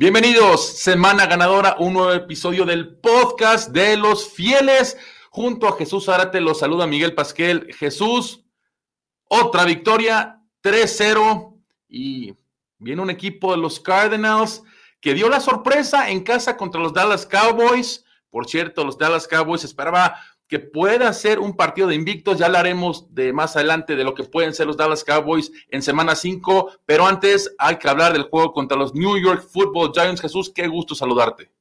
Bienvenidos, semana ganadora, un nuevo episodio del podcast de los fieles. Junto a Jesús Árate los saluda Miguel Pasquel. Jesús, otra victoria, 3-0 y viene un equipo de los Cardinals que dio la sorpresa en casa contra los Dallas Cowboys. Por cierto, los Dallas Cowboys esperaba que pueda ser un partido de invictos. Ya hablaremos de más adelante de lo que pueden ser los Dallas Cowboys en semana 5, pero antes hay que hablar del juego contra los New York Football Giants. Jesús, qué gusto saludarte.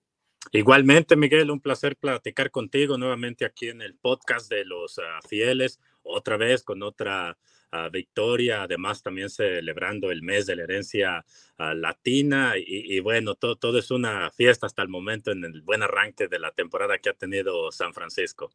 Igualmente, Miguel, un placer platicar contigo nuevamente aquí en el podcast de los ah, fieles, otra vez con otra ah, victoria, además también celebrando el mes de la herencia ah, latina y, bueno, todo, todo es una fiesta hasta el momento en el buen arranque de la temporada que ha tenido San Francisco.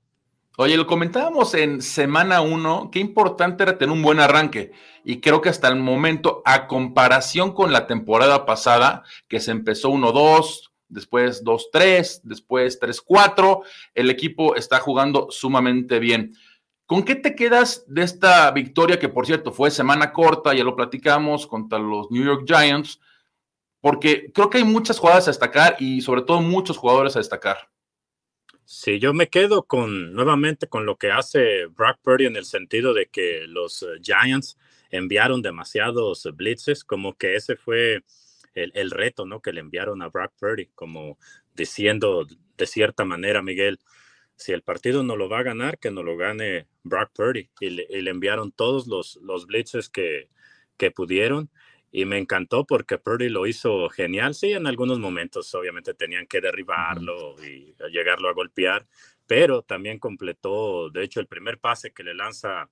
Oye, lo comentábamos en semana uno, qué importante era tener un buen arranque. Y creo que hasta el momento, a comparación con la temporada pasada, que se empezó 1-2, después 2-3, después 3-4, el equipo está jugando sumamente bien. ¿Con qué te quedas de esta victoria que, por cierto, fue semana corta, ya lo platicamos, contra los New York Giants? Porque creo que hay muchas jugadas a destacar y sobre todo muchos jugadores a destacar. Sí, yo me quedo con nuevamente con lo que hace Brock Purdy en el sentido de que los eh, Giants enviaron demasiados blitzes, como que ese fue el, reto, ¿no? Que le enviaron a Brock Purdy, como diciendo de cierta manera, Miguel, si el partido no lo va a ganar, que no lo gane Brock Purdy. Y le, enviaron todos los, los blitzes que, que pudieron y me encantó porque Purdy lo hizo genial. Sí, en algunos momentos obviamente tenían que derribarlo y llegarlo a golpear, pero también completó, de hecho, el primer pase que le lanza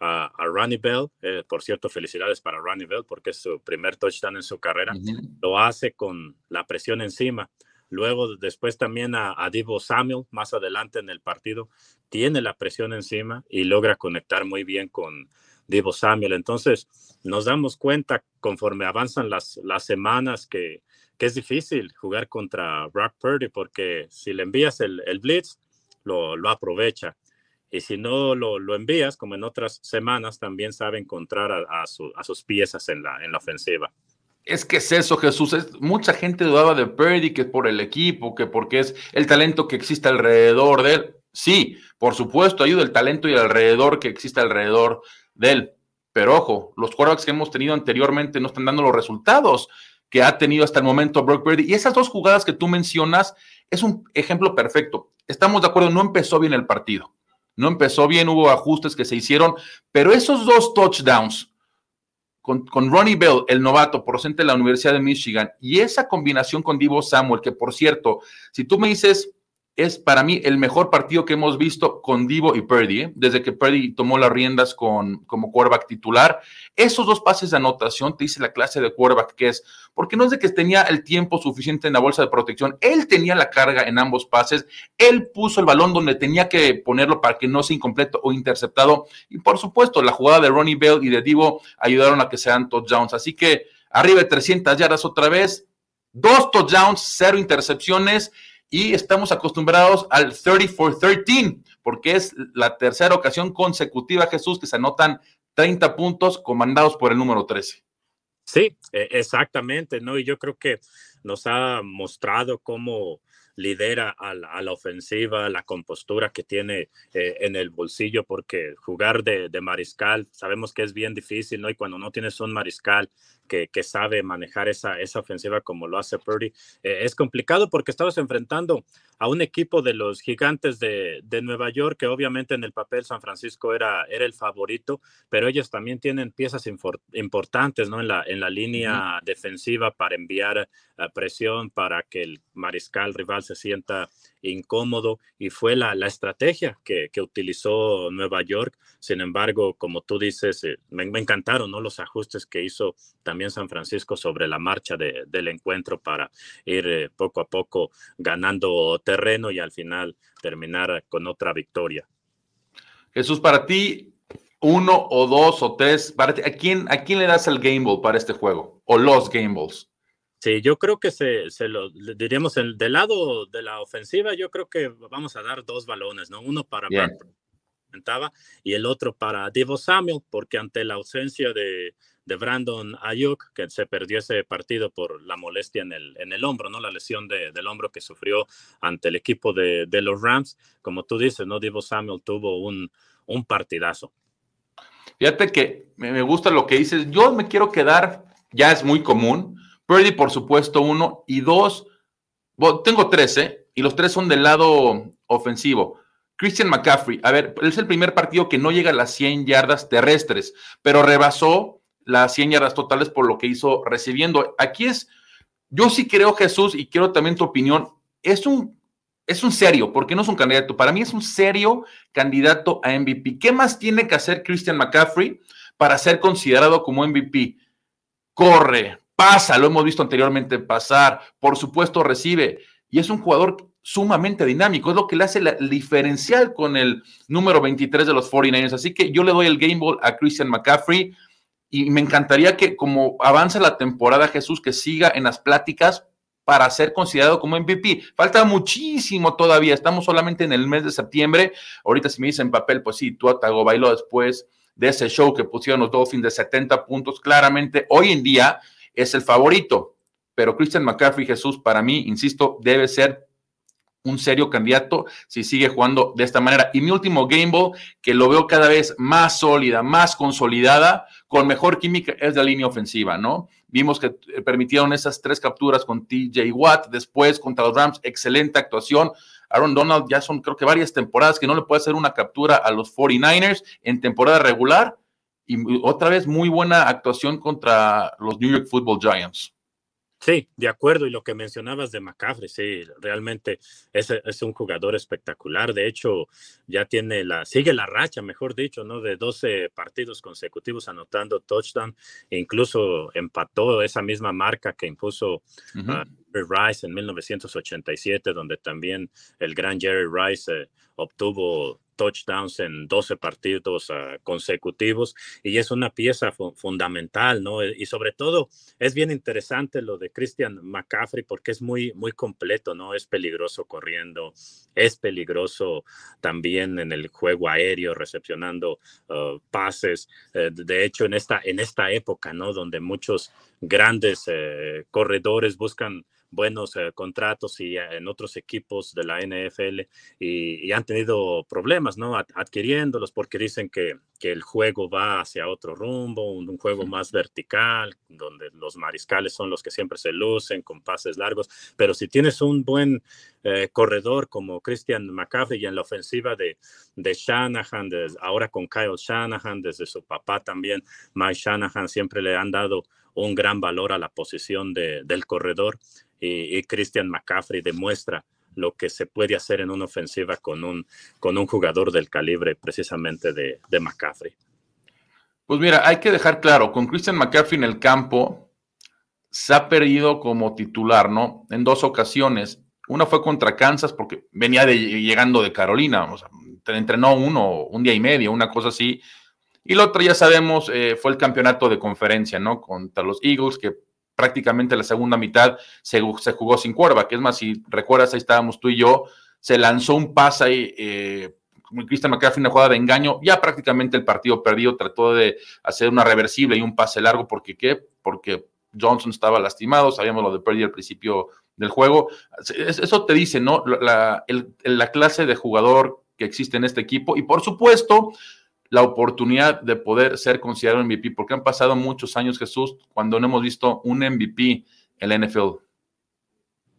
a, a Ronnie Bell. Eh, por cierto, felicidades para Ronnie Bell porque es su primer touchdown en su carrera. Lo hace con la presión encima. Luego, después también a, a Divo Samuel, más adelante en el partido, tiene la presión encima y logra conectar muy bien con Divo Samuel. Entonces, nos damos cuenta conforme avanzan las, las semanas que, que es difícil jugar contra Brock Purdy porque si le envías el, el blitz, lo, lo, aprovecha. Y si no lo, lo, envías, como en otras semanas, también sabe encontrar a, a, sus piezas en la, en la ofensiva. Es que es eso, Jesús. Es, mucha gente dudaba de Purdy, que por el equipo, que porque es el talento que existe alrededor de él. Sí, por supuesto, ayuda el talento y el alrededor que existe alrededor de él. Pero ojo, los quarterbacks que hemos tenido anteriormente no están dando los resultados que ha tenido hasta el momento Brock Purdy. Y esas dos jugadas que tú mencionas es un ejemplo perfecto. Estamos de acuerdo, no empezó bien el partido. No empezó bien, hubo ajustes que se hicieron, pero esos dos touchdowns con, con Ronnie Bell, el novato procedente de la Universidad de Michigan, y esa combinación con Divo Samuel, que por cierto, si tú me dices es para mí el mejor partido que hemos visto con Divo y Purdy, ¿eh? desde que Purdy tomó las riendas con, como quarterback titular. Esos dos pases de anotación te dice la clase de quarterback que es, porque no es de que tenía el tiempo suficiente en la bolsa de protección, él tenía la carga en ambos pases, él puso el balón donde tenía que ponerlo para que no sea incompleto o interceptado, y por supuesto la jugada de Ronnie Bell y de Divo ayudaron a que sean touchdowns. Así que arriba de 300 yardas otra vez, dos touchdowns, cero intercepciones y estamos acostumbrados al 30 for 13, porque es la tercera ocasión consecutiva, Jesús, que se anotan 30 puntos comandados por el número 13. Sí, e, exactamente, ¿no? Y yo creo que nos ha mostrado cómo lidera a la, ofensiva, la compostura que tiene eh, en el bolsillo, porque jugar de, mariscal sabemos que es bien difícil, ¿no? Y cuando no tienes un mariscal que, que sabe manejar esa, esa ofensiva como lo hace Purdy, eh, es complicado porque estabas enfrentando a un equipo de los gigantes de, de, Nueva York, que obviamente en el papel San Francisco era, era el favorito, pero ellos también tienen piezas importantes, ¿no? En la, en la línea defensiva para enviar uh, presión, para que el mariscal rival se sienta incómodo y fue la, la estrategia que, que, utilizó Nueva York. Sin embargo, como tú dices, eh, me, encantaron ¿no? los ajustes que hizo también San Francisco sobre la marcha de, del encuentro para ir eh, poco a poco ganando terreno y al final terminar con otra victoria. Jesús, para ti, uno o dos o tres, para ¿a, quién, ¿a quién le das el Game Ball para este juego? ¿O los Game Balls? Sí, yo creo que se, se lo diríamos el, del lado de la ofensiva, yo creo que vamos a dar dos balones, ¿no? Uno para y el otro para Divo Samuel, porque ante la ausencia de, de Brandon Ayuk, que se perdió ese partido por la molestia en el, en el hombro, ¿no? La lesión del hombro que sufrió ante el equipo de, de, los Rams. Como tú dices, ¿no? Divo Samuel tuvo un, un partidazo. Fíjate que me gusta lo que dices. Yo me quiero quedar, ya es muy común. Purdy, por supuesto, uno. Y dos, tengo tres, ¿eh? Y los tres son del lado ofensivo. Christian McCaffrey, a ver, es el primer partido que no llega a las 100 yardas terrestres, pero rebasó las 100 yardas totales por lo que hizo recibiendo. Aquí es, yo sí creo, Jesús, y quiero también tu opinión, es un, es un serio, porque no es un candidato, para mí es un serio candidato a MVP. ¿Qué más tiene que hacer Christian McCaffrey para ser considerado como MVP? Corre, pasa, lo hemos visto anteriormente pasar, por supuesto recibe, y es un jugador sumamente dinámico, es lo que le hace el diferencial con el número 23 de los 49ers. Así que yo le doy el game ball a Christian McCaffrey y me encantaría que como avanza la temporada Jesús, que siga en las pláticas para ser considerado como MVP. Falta muchísimo todavía, estamos solamente en el mes de septiembre. Ahorita si me dicen papel, pues sí, tú bailó después de ese show que pusieron los Dolphins de 70 puntos, claramente hoy en día es el favorito. Pero Christian McCaffrey, Jesús, para mí, insisto, debe ser un serio candidato si sigue jugando de esta manera. Y mi último game ball, que lo veo cada vez más sólida, más consolidada, con mejor química, es la línea ofensiva, ¿no? Vimos que eh, permitieron esas tres capturas con TJ Watt, después contra los Rams, excelente actuación. Aaron Donald ya son creo que varias temporadas que no le puede hacer una captura a los 49ers en temporada regular. Y otra vez muy buena actuación contra los New York Football Giants. Sí, de acuerdo. Y lo que mencionabas de McCaffrey, sí, realmente es, es, un jugador espectacular. De hecho, ya tiene la, sigue la racha, mejor dicho, ¿no? De 12 partidos consecutivos anotando touchdown. E incluso empató esa misma marca que impuso Jerry Rice en 1987, donde también el gran Jerry Rice eh, obtuvo touchdowns en 12 partidos uh, consecutivos y es una pieza fu fundamental, ¿no? Y sobre todo es bien interesante lo de Christian McCaffrey porque es muy, muy completo, ¿no? Es peligroso corriendo, es peligroso también en el juego aéreo, recepcionando uh, pases. Uh, de hecho, en esta, en esta época, ¿no? Donde muchos grandes eh, corredores buscan buenos eh, contratos y eh, en otros equipos de la NFL y, han tenido problemas, ¿no? adquiriéndolos porque dicen que, que, el juego va hacia otro rumbo, un, juego más vertical, donde los mariscales son los que siempre se lucen con pases largos, pero si tienes un buen eh, corredor como Christian McCaffrey y en la ofensiva de, Shanahan, ahora con Kyle Shanahan, desde su papá también, Mike Shanahan, siempre le han dado un gran valor a la posición de, del corredor y, Christian McCaffrey demuestra lo que se puede hacer en una ofensiva con un, con un jugador del calibre precisamente de, de McCaffrey. Pues mira, hay que dejar claro, con Christian McCaffrey en el campo se ha perdido como titular, ¿no? En dos ocasiones. Una fue contra Kansas porque venía llegando de Carolina, o sea, entrenó uno, un día y medio, una cosa así. Y la otra, ya sabemos, eh, fue el campeonato de conferencia, ¿no? Contra los Eagles, que prácticamente la segunda mitad se, jugó sin cuerva, que es más, si recuerdas, ahí estábamos tú y yo, se lanzó un pase ahí, eh, Christian McCaffrey, una jugada de engaño, ya prácticamente el partido perdido, trató de hacer una reversible y un pase largo, porque qué? Porque Johnson estaba lastimado, sabíamos lo de Purdy al principio del juego. Eso te dice, ¿no? La, la clase de jugador que existe en este equipo y por supuesto la oportunidad de poder ser considerado MVP, porque han pasado muchos años, Jesús, cuando no hemos visto un MVP en la NFL.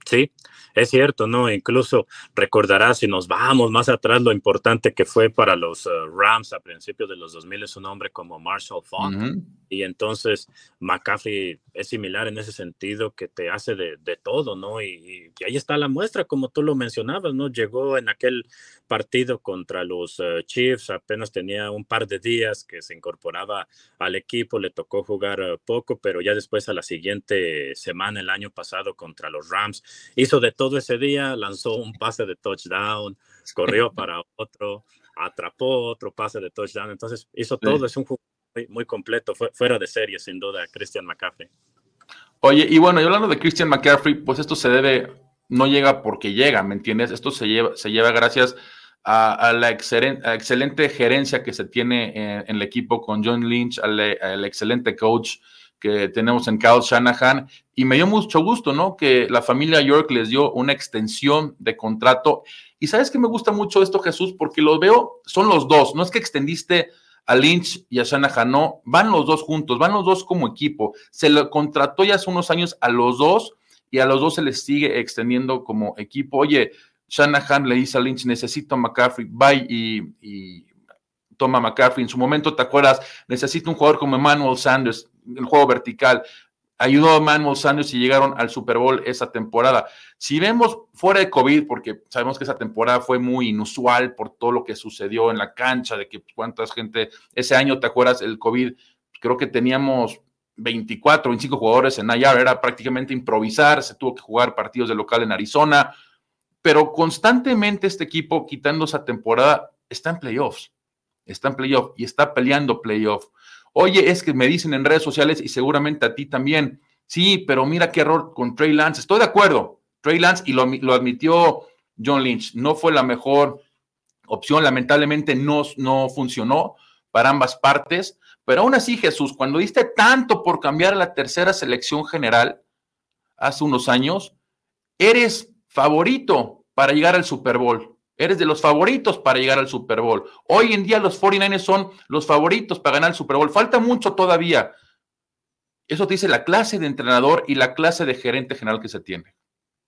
Sí, es cierto, ¿no? Incluso recordarás si nos vamos más atrás lo importante que fue para los uh, Rams a principios de los 2000 es un hombre como Marshall Font. Y entonces McCaffrey es similar en ese sentido que te hace de, todo, ¿no? Y, ahí está la muestra, como tú lo mencionabas, ¿no? Llegó en aquel partido contra los uh, Chiefs, apenas tenía un par de días que se incorporaba al equipo, le tocó jugar uh, poco, pero ya después a la siguiente semana, el año pasado, contra los Rams, hizo de todo ese día, lanzó un pase de touchdown, corrió para otro, atrapó otro pase de touchdown, entonces hizo todo, es un juego muy, completo, fuera de serie sin duda, Christian McCaffrey. Oye, y bueno, y hablando de Christian McCaffrey, pues esto se debe, no llega porque llega, ¿me entiendes? Esto se lleva, se lleva gracias a, la excelente, gerencia que se tiene en, el equipo con John Lynch, al, excelente coach que tenemos en Kyle Shanahan. Y me dio mucho gusto, ¿no? Que la familia York les dio una extensión de contrato. Y sabes que me gusta mucho esto, Jesús, porque lo veo, son los dos. No es que extendiste a Lynch y a Shanahan, no, van los dos juntos, van los dos como equipo. Se lo contrató ya hace unos años a los dos y a los dos se les sigue extendiendo como equipo. Oye, Shanahan le dice a Lynch, necesito a McCaffrey, bye y, toma McCaffrey. En su momento, ¿te acuerdas? Necesito un jugador como Emmanuel Sanders, el juego vertical. Ayudó a Emmanuel Sanders y llegaron al Super Bowl esa temporada. Si vemos fuera de COVID, porque sabemos que esa temporada fue muy inusual por todo lo que sucedió en la cancha, de que cuánta gente, ese año, ¿te acuerdas? El COVID, creo que teníamos 24, 25 jugadores en IR, era prácticamente improvisar, se tuvo que jugar partidos de local en Arizona, pero constantemente este equipo, quitando esa temporada, está en playoffs, está en playoffs y está peleando playoffs. Oye, es que me dicen en redes sociales y seguramente a ti también, sí, pero mira qué error con Trey Lance. Estoy de acuerdo, Trey Lance, y lo, admitió John Lynch, no fue la mejor opción, lamentablemente no, no funcionó para ambas partes, pero aún así, Jesús, cuando diste tanto por cambiar a la tercera selección general hace unos años, eres favorito para llegar al Super Bowl. Eres de los favoritos para llegar al Super Bowl. Hoy en día los 49ers son los favoritos para ganar el Super Bowl. Falta mucho todavía. Eso te dice la clase de entrenador y la clase de gerente general que se tiene.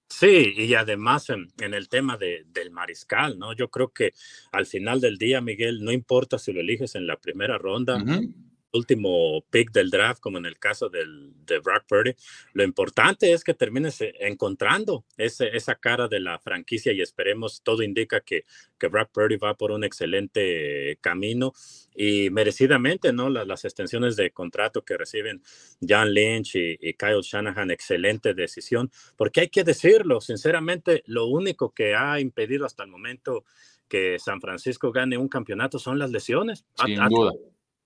Sí, y además en, el tema de, del mariscal, ¿no? Yo creo que al final del día, Miguel, no importa si lo eliges en la primera ronda, último pick del draft, como en el caso del, de Brock Purdy, lo importante es que termines eh, encontrando ese, esa cara de la franquicia y esperemos, todo indica que, que Brock Purdy va por un excelente camino y merecidamente, ¿no? Las, las extensiones de contrato que reciben John Lynch y, y, Kyle Shanahan, excelente decisión, porque hay que decirlo, sinceramente, lo único que ha impedido hasta el momento que San Francisco gane un campeonato son las lesiones. Sin duda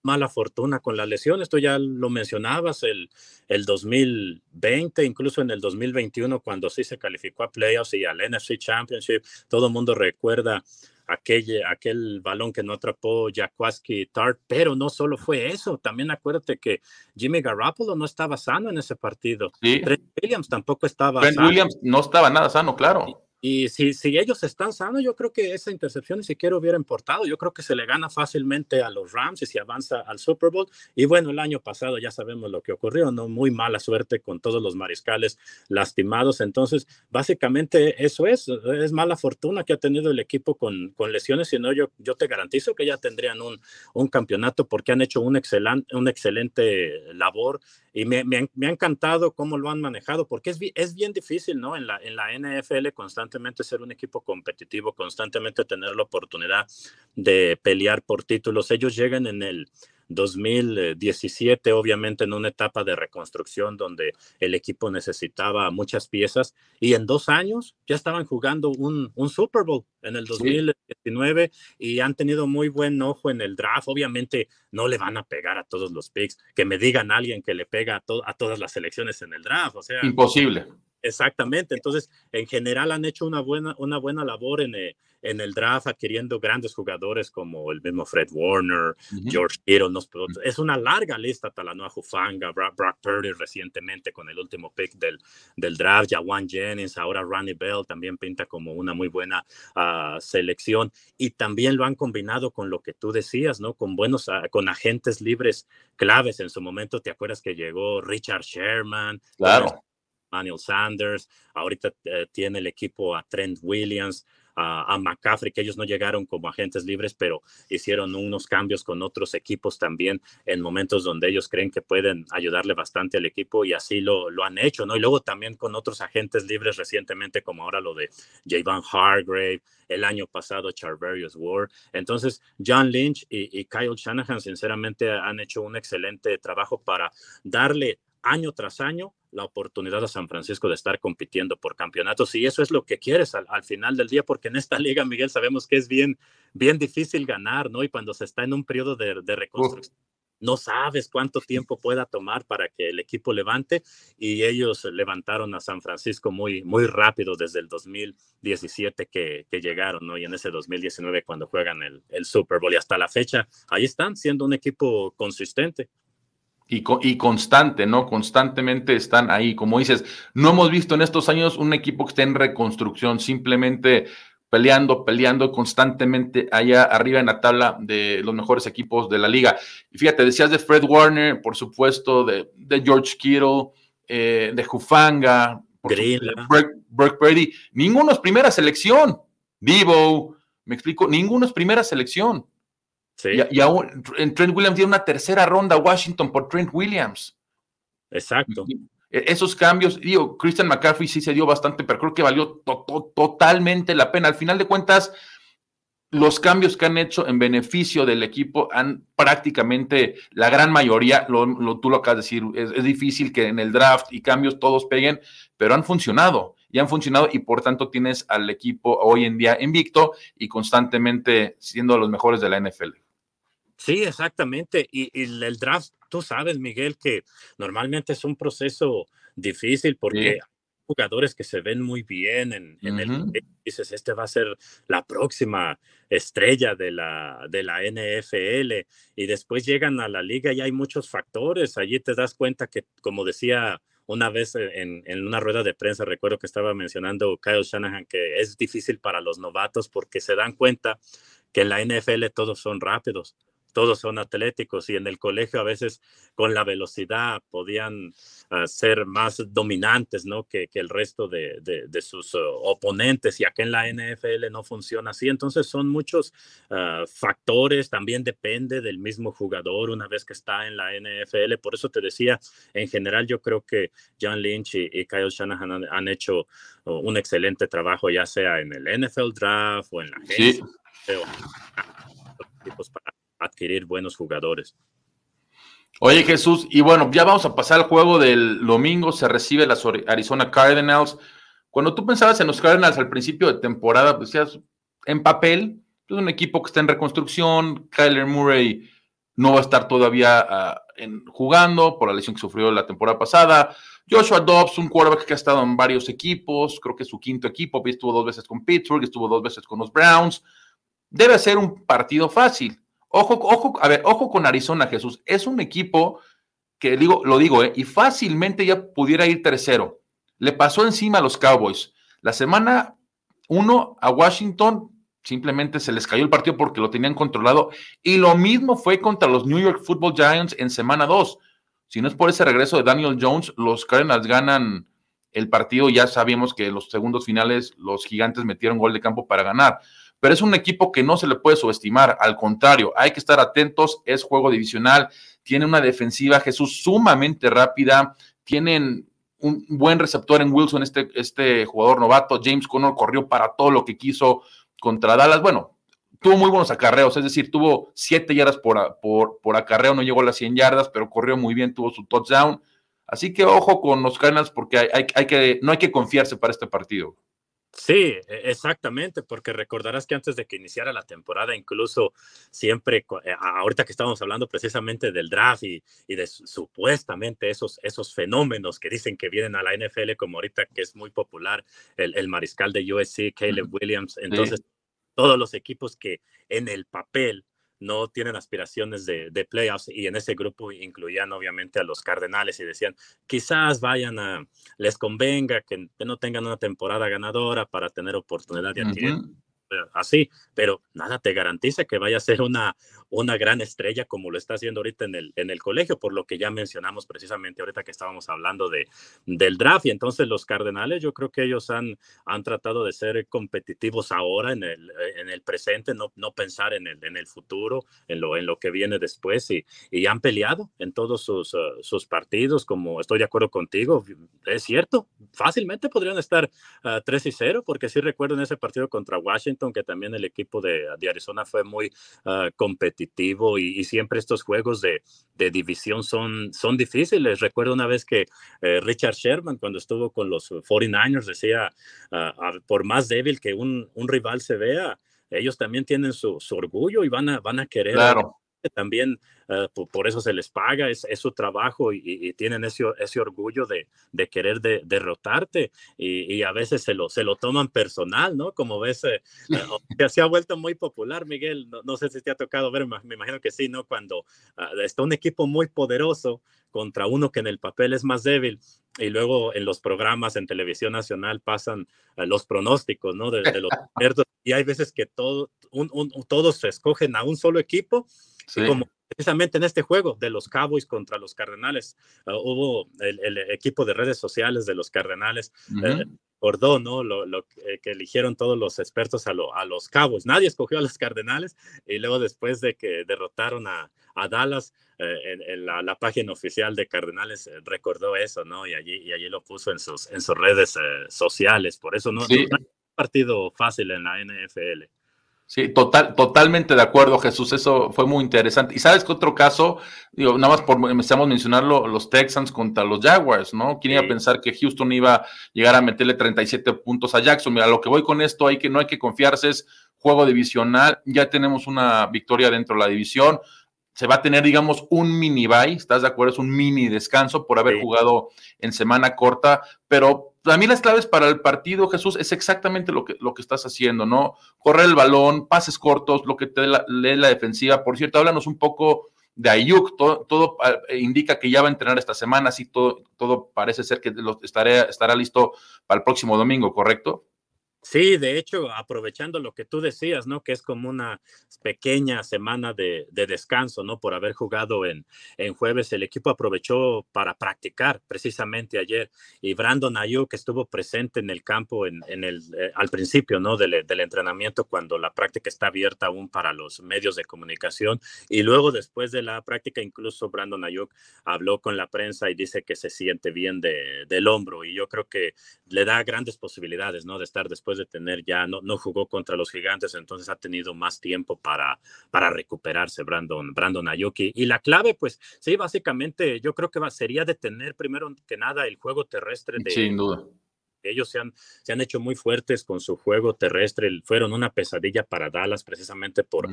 mala fortuna con la lesión. Esto ya lo mencionabas el, el 2020, incluso en el 2021, cuando sí se calificó a playoffs y al NFC Championship. Todo el mundo recuerda aquel, aquel balón que no atrapó Jackwaski Tart, pero no solo fue eso, también acuérdate que Jimmy Garoppolo no estaba sano en ese partido. Trent Williams tampoco estaba Trent Williams no estaba nada sano, claro. Y si, si ellos están sanos, yo creo que esa intercepción ni siquiera hubiera importado. Yo creo que se le gana fácilmente a los Rams y se avanza al Super Bowl. Y bueno, el año pasado ya sabemos lo que ocurrió, ¿no? Muy mala suerte con todos los mariscales lastimados. Entonces, básicamente eso es, es mala fortuna que ha tenido el equipo con, con lesiones. Si no, yo, yo te garantizo que ya tendrían un, un campeonato porque han hecho un excelente, un excelente labor y me, me, ha encantado cómo lo han manejado, porque es, es bien difícil, ¿no? En la, en la NFL constantemente ser un equipo competitivo, constantemente tener la oportunidad de pelear por títulos. Ellos llegan en el 2017, obviamente en una etapa de reconstrucción donde el equipo necesitaba muchas piezas y en dos años ya estaban jugando un, un Super Bowl en el 2019 y han tenido muy buen ojo en el draft. Obviamente no le van a pegar a todos los picks, que me digan alguien que le pega a, a todas las selecciones en el draft. O sea, imposible. Exactamente. Entonces, en general han hecho una buena, una buena labor en, eh, en el draft, adquiriendo grandes jugadores como el mismo Fred Warner, George Kittle. Es una larga lista, Talanoa Jufanga, Brock, Purdy recientemente con el último pick del, del draft, Jawan Jennings, ahora Ronnie Bell también pinta como una muy buena ah, selección. Y también lo han combinado con lo que tú decías, ¿no? Con buenos, ah, con agentes libres claves. En su momento, ¿te acuerdas que llegó Richard Sherman? Claro. Manuel Sanders, ahorita eh, tiene el equipo a Trent Williams, a, McCaffrey, que ellos no llegaron como agentes libres, pero hicieron unos cambios con otros equipos también en momentos donde ellos creen que pueden ayudarle bastante al equipo y así lo, han hecho, ¿no? Y luego también con otros agentes libres recientemente, como ahora lo de Javon Hargrave, el año pasado Charverius Ward. Entonces, John Lynch y Kyle Shanahan, sinceramente, han hecho un excelente trabajo para darle año tras año la oportunidad a San Francisco de estar compitiendo por campeonatos y eso es lo que quieres al, final del día porque en esta liga Miguel sabemos que es bien bien difícil ganar no y cuando se está en un periodo de, reconstrucción no sabes cuánto tiempo pueda tomar para que el equipo levante y ellos levantaron a San Francisco muy, muy rápido desde el 2017 que, que llegaron, ¿no? Y en ese 2019 cuando juegan el, el Super Bowl y hasta la fecha, ahí están siendo un equipo consistente. Y, y, constante, ¿no? Constantemente están ahí. Como dices, no hemos visto en estos años un equipo que esté en reconstrucción, simplemente peleando, peleando constantemente allá arriba en la tabla de los mejores equipos de la liga. Y fíjate, decías de Fred Warner, por supuesto, de, de George Kittle, eh, de Jufanga, Brock Brady, ninguno es primera selección. Divo, me explico, ninguno es primera selección. Sí. Y, aún en Trent Williams dio una tercera ronda a Washington por Trent Williams. Exacto. E-, esos cambios, digo, Christian McCaffrey sí se dio bastante, pero creo que valió totalmente la pena. Al final de cuentas, los cambios que han hecho en beneficio del equipo han prácticamente, la gran mayoría, lo, tú lo acabas de decir, es, difícil que en el draft y cambios todos peguen, pero han funcionado y han funcionado y por tanto tienes al equipo hoy en día invicto y constantemente siendo los mejores de la NFL. Sí, exactamente. Y, el draft, tú sabes, Miguel, que normalmente es un proceso difícil porque hay jugadores que se ven muy bien en, el dices, este va a ser la próxima estrella de la, de la NFL y después llegan a la liga y hay muchos factores. Allí te das cuenta que, como decía una vez en, en, una rueda de prensa, recuerdo que estaba mencionando Kyle Shanahan, que es difícil para los novatos porque se dan cuenta que en la NFL todos son rápidos todos son atléticos y en el colegio a veces con la velocidad podían ah, ser más dominantes ¿no? que, que el resto de, de, sus uh, oponentes y acá en la NFL no funciona así. Entonces son muchos uh, factores, también depende del mismo jugador una vez que está en la NFL. Por eso te decía, en general yo creo que John Lynch y, Kyle Shanahan han, hecho uh, un excelente trabajo ya sea en el NFL Draft o en la. Sí. para adquirir buenos jugadores. Oye Jesús, y bueno, ya vamos a pasar al juego del domingo, se recibe las Arizona Cardinals. Cuando tú pensabas en los Cardinals al principio de temporada, pues decías, en papel, es un equipo que está en reconstrucción, Kyler Murray no va a estar todavía ah, en, jugando por la lesión que sufrió la temporada pasada. Joshua Dobbs, un quarterback que ha estado en varios equipos, creo que es su quinto equipo, estuvo dos veces con Pittsburgh, estuvo dos veces con los Browns. Debe ser un partido fácil. Ojo, ojo, a ver, ojo con Arizona, Jesús. Es un equipo que digo, lo digo, ¿eh? y fácilmente ya pudiera ir tercero. Le pasó encima a los Cowboys. La semana uno a Washington simplemente se les cayó el partido porque lo tenían controlado. Y lo mismo fue contra los New York Football Giants en semana dos. Si no es por ese regreso de Daniel Jones, los Cardinals ganan el partido. Ya sabíamos que los segundos finales los gigantes metieron gol de campo para ganar pero es un equipo que no se le puede subestimar, al contrario, hay que estar atentos, es juego divisional, tiene una defensiva, Jesús, sumamente rápida, tienen un buen receptor en Wilson, este, este jugador novato, James Conner corrió para todo lo que quiso contra Dallas, bueno, tuvo muy buenos acarreos, es decir, tuvo siete yardas por, por, acarreo, no llegó a las 100 yardas, pero corrió muy bien, tuvo su touchdown, así que ojo con los Cardinals porque hay que, no hay que confiarse para este partido. Sí, e, exactamente, porque recordarás que antes de que iniciara la temporada, incluso siempre, eh, ahorita que estábamos hablando precisamente del draft y, de supuestamente esos, esos fenómenos que dicen que vienen a la NFL, como ahorita que es muy popular el, mariscal de USC, Caleb Williams, entonces todos los equipos que en el papel no tienen aspiraciones de, de, playoffs y en ese grupo incluían obviamente a los Cardenales y decían, quizás vayan a, les convenga que, no tengan una temporada ganadora para tener oportunidad de adquirir así, pero nada te garantiza que vaya a ser una, una gran estrella como lo está haciendo ahorita en el, en el colegio, por lo que ya mencionamos precisamente ahorita que estábamos hablando de, del draft. Y entonces los Cardenales, yo creo que ellos han, han tratado de ser competitivos ahora en el, en el presente, no, no pensar en el, en el futuro, en lo, en lo que viene después. Y, y han peleado en todos sus, uh, sus partidos, como estoy de acuerdo contigo, es cierto, fácilmente podrían estar 3 uh, y 0, porque sí recuerdo en ese partido contra Washington que también el equipo de, Arizona fue muy uh, competitivo y, siempre estos juegos de, división son, son difíciles. Recuerdo una vez que eh, Richard Sherman, cuando estuvo con los 49ers, decía, uh, por más débil que un, rival se vea, ellos también tienen su, orgullo y van a, van a querer también eh, por, eso se les paga, es, su trabajo y, tienen ese, ese orgullo de, querer derrotarte y, a veces se lo, se lo toman personal, ¿no? Como ves, eh, eh se ha vuelto muy popular, Miguel, no, sé si te ha tocado ver, me imagino que sí, ¿no? Cuando ah, está un equipo muy poderoso contra uno que en el papel es más débil y luego en los programas en televisión nacional pasan eh, los pronósticos, ¿no? De, los expertos y hay veces que todo, todos se escogen a un solo equipo como precisamente en este juego de los Cowboys contra los Cardenales, ah, hubo el, equipo de redes sociales de los Cardenales, uh ¿no? Lo, que eligieron todos los expertos a, a, los Cowboys. Nadie escogió a los Cardenales y luego después de que derrotaron a, Dallas, eh, en, la, página oficial de Cardenales eh, recordó eso, ¿no? Y allí, y allí lo puso en sus, en sus redes sociales. Por eso no, no es un partido fácil en la NFL. Sí, total, totalmente de acuerdo, Jesús. Eso fue muy interesante. Y sabes que otro caso, digo, nada más por empezamos a mencionarlo, los Texans contra los Jaguars, ¿no? ¿Quién iba a pensar que Houston iba a llegar a meterle 37 puntos a Jackson? Mira, lo que voy con esto, hay que, no hay que confiarse, es juego divisional. Ya tenemos una victoria dentro de la división. Se va a tener, digamos, un mini bye, ¿estás de acuerdo? Es un mini descanso por haber jugado en semana corta, pero a mí las claves para el partido, Jesús, es exactamente lo que, lo que estás haciendo, ¿no? Correr el balón, pases cortos, lo que te lee la defensiva. Por cierto, háblanos un poco de Ayuk, todo, ah, indica que ya va a entrenar esta semana, así todo, todo parece ser que estará listo para el próximo domingo, ¿correcto? Sí, de hecho, aprovechando lo que tú decías, ¿no? Que es como una pequeña semana de, descanso, ¿no? Por haber jugado en, jueves, el equipo aprovechó para practicar precisamente ayer. Y Brandon Ayuk estuvo presente en el campo en, el, eh, al principio, ¿no? Del, entrenamiento, cuando la práctica está abierta aún para los medios de comunicación. Y luego, después de la práctica, incluso Brandon Ayuk habló con la prensa y dice que se siente bien de, del hombro. Y yo creo que le da grandes posibilidades, ¿no? De estar después de tener ya, no, no jugó contra los gigantes, entonces ha tenido más tiempo para, para recuperarse Brandon, Brandon Ayuki. Y la clave, pues sí, básicamente yo creo que va, sería detener primero que nada el juego terrestre de... Sin duda ellos se han, se han hecho muy fuertes con su juego terrestre, fueron una pesadilla para Dallas precisamente por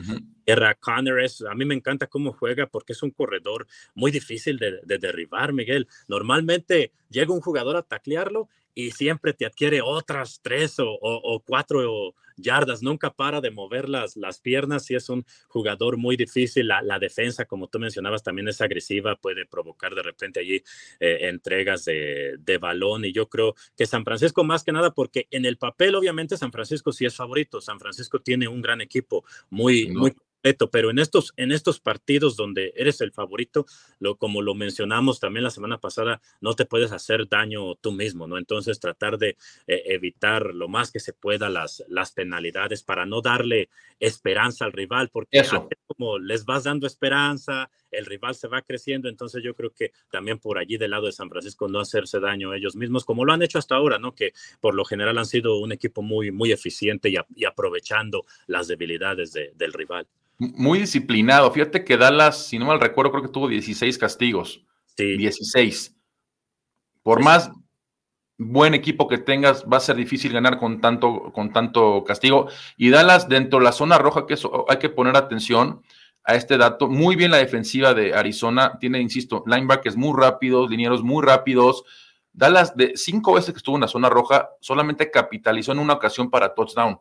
Era Connors. A mí me encanta cómo juega porque es un corredor muy difícil de, de derribar, Miguel. Normalmente llega un jugador a taclearlo y siempre te adquiere otras tres o, cuatro yardas, nunca para de mover las, las piernas y es un jugador muy difícil. La, defensa, como tú mencionabas, también es agresiva, puede provocar de repente allí eh, entregas de, balón y yo creo que San Francisco más que nada, porque en el papel obviamente San Francisco sí es favorito, San Francisco tiene un gran equipo, muy, muy pero en estos, en estos partidos donde eres el favorito, lo, como lo mencionamos también la semana pasada, no te puedes hacer daño tú mismo, ¿no? Entonces tratar de eh, evitar lo más que se pueda las, las penalidades para no darle esperanza al rival, porque como les vas dando esperanza, el rival se va creciendo, entonces yo creo que también por allí del lado de San Francisco no hacerse daño ellos mismos, como lo han hecho hasta ahora, ¿no? Que por lo general han sido un equipo muy, muy eficiente y, aprovechando las debilidades del rival. Muy disciplinado. Fíjate que Dallas, si no mal recuerdo, creo que tuvo 16 castigos. Sí. 16. Por más buen equipo que tengas, va a ser difícil ganar con tanto, con tanto castigo. Y Dallas, dentro de la zona roja, que eso, hay que poner atención a este dato. Muy bien la defensiva de Arizona. Tiene, insisto, linebackers muy rápidos, linieros muy rápidos. Dallas, de cinco veces que estuvo en la zona roja, solamente capitalizó en una ocasión para touchdown.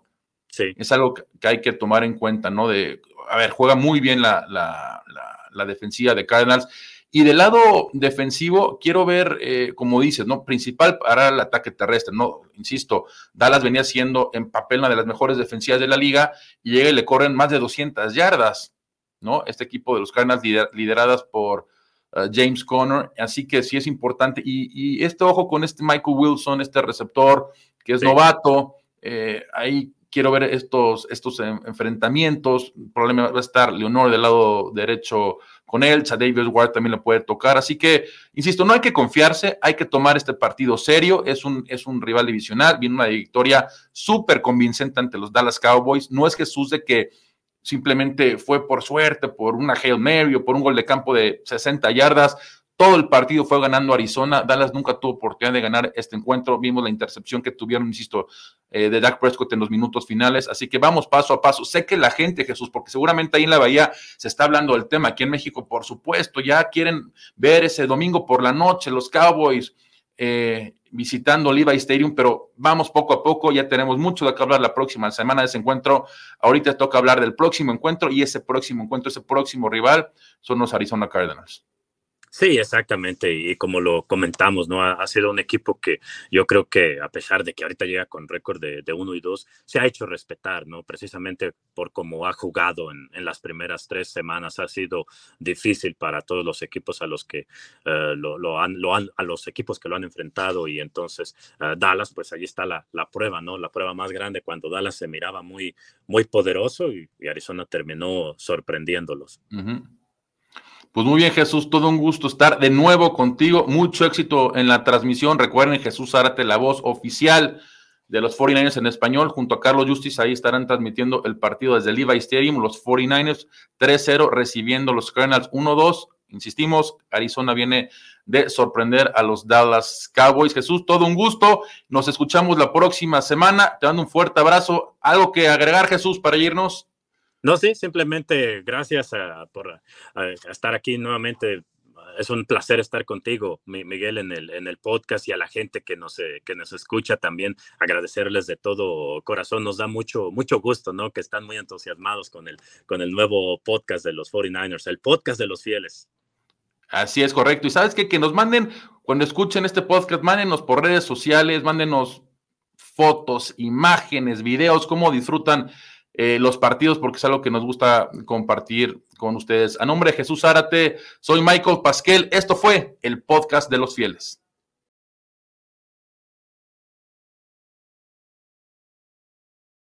Sí. Es algo que hay que tomar en cuenta, ¿no? De a ver, juega muy bien la, la, defensiva de Cardinals. Y del lado defensivo, quiero ver, eh, como dices, ¿no? Principal para el ataque terrestre, ¿no? Insisto, Dallas venía siendo en papel una de las mejores defensivas de la liga y llega y le corren más de 200 yardas, ¿no? Este equipo de los Cardinals lideradas por uh, James Conner, así que sí es importante. Y, este ojo con este Michael Wilson, este receptor que es novato, eh, ahí quiero ver estos, estos enfrentamientos. Probablemente va a estar Leonor del lado derecho con él, David Ward también le puede tocar. Así que, insisto, no hay que confiarse, hay que tomar este partido serio. Es un, es un rival divisional, viene una victoria súper convincente ante los Dallas Cowboys. No es Jesús de que simplemente fue por suerte, por una Hail Mary o por un gol de campo de 60 yardas todo el partido fue ganando Arizona. Dallas nunca tuvo oportunidad de ganar este encuentro. Vimos la intercepción que tuvieron, insisto, eh, de Dak Prescott en los minutos finales. Así que vamos paso a paso. Sé que la gente, Jesús, porque seguramente ahí en la Bahía se está hablando del tema. Aquí en México, por supuesto, ya quieren ver ese domingo por la noche los Cowboys eh, visitando Levi Stadium, pero vamos poco a poco. Ya tenemos mucho de qué hablar la próxima semana de ese encuentro. Ahorita toca hablar del próximo encuentro y ese próximo encuentro, ese próximo rival son los Arizona Cardinals. Sí, exactamente. Y como lo comentamos, ¿no? Ha, sido un equipo que yo creo que, a pesar de que ahorita llega con récord de, de uno y dos, se ha hecho respetar, ¿no? Precisamente por cómo ha jugado en, en, las primeras tres semanas. Ha sido difícil para todos los equipos a los que uh, lo, han, lo, han, a los equipos que lo han enfrentado. Y entonces uh, Dallas, pues allí está la, la, prueba, ¿no? La prueba más grande cuando Dallas se miraba muy, muy poderoso y, Arizona terminó sorprendiéndolos. Uh. Pues muy bien, Jesús, todo un gusto estar de nuevo contigo. Mucho éxito en la transmisión. Recuerden, Jesús Zárate, la voz oficial de los 49ers en español, junto a Carlos Justice, ahí estarán transmitiendo el partido desde el Levi Stadium, los 49ers 3-0 recibiendo los Cardinals 1-2. Insistimos, Arizona viene de sorprender a los Dallas Cowboys. Jesús, todo un gusto. Nos escuchamos la próxima semana. Te mando un fuerte abrazo. ¿Algo que agregar, Jesús, para irnos? No, sí, simplemente gracias a, por estar aquí nuevamente. Es un placer estar contigo, Miguel, en el, en el podcast y a la gente que nos, eh, que nos escucha también. Agradecerles de todo corazón. Nos da mucho, mucho gusto, ¿no? Que están muy entusiasmados con el, con el nuevo podcast de los 49ers, el podcast de los fieles. Así es, correcto. Y sabes qué? que nos manden, cuando escuchen este podcast, mándenos por redes sociales, mándenos fotos, imágenes, videos, cómo disfrutan eh, los partidos porque es algo que nos gusta compartir con ustedes. A nombre de Jesús Zárate, soy Michael Pasquel. Esto fue el podcast de los fieles.